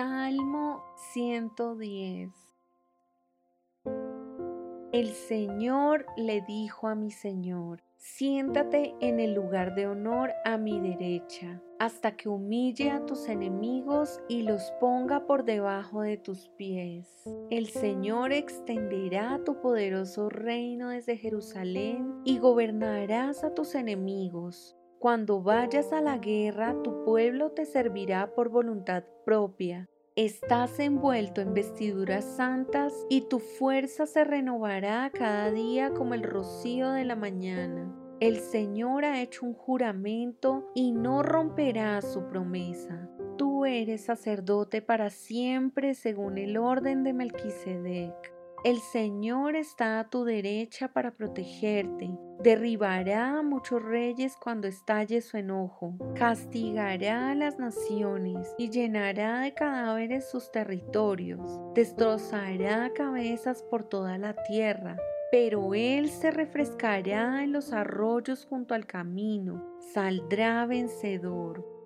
Salmo 110 El Señor le dijo a mi Señor, siéntate en el lugar de honor a mi derecha, hasta que humille a tus enemigos y los ponga por debajo de tus pies. El Señor extenderá tu poderoso reino desde Jerusalén y gobernarás a tus enemigos. Cuando vayas a la guerra, tu pueblo te servirá por voluntad propia. Estás envuelto en vestiduras santas y tu fuerza se renovará cada día como el rocío de la mañana. El Señor ha hecho un juramento y no romperá su promesa. Tú eres sacerdote para siempre según el orden de Melquisedec. El Señor está a tu derecha para protegerte. Derribará a muchos reyes cuando estalle su enojo. Castigará a las naciones y llenará de cadáveres sus territorios. Destrozará cabezas por toda la tierra. Pero él se refrescará en los arroyos junto al camino. Saldrá vencedor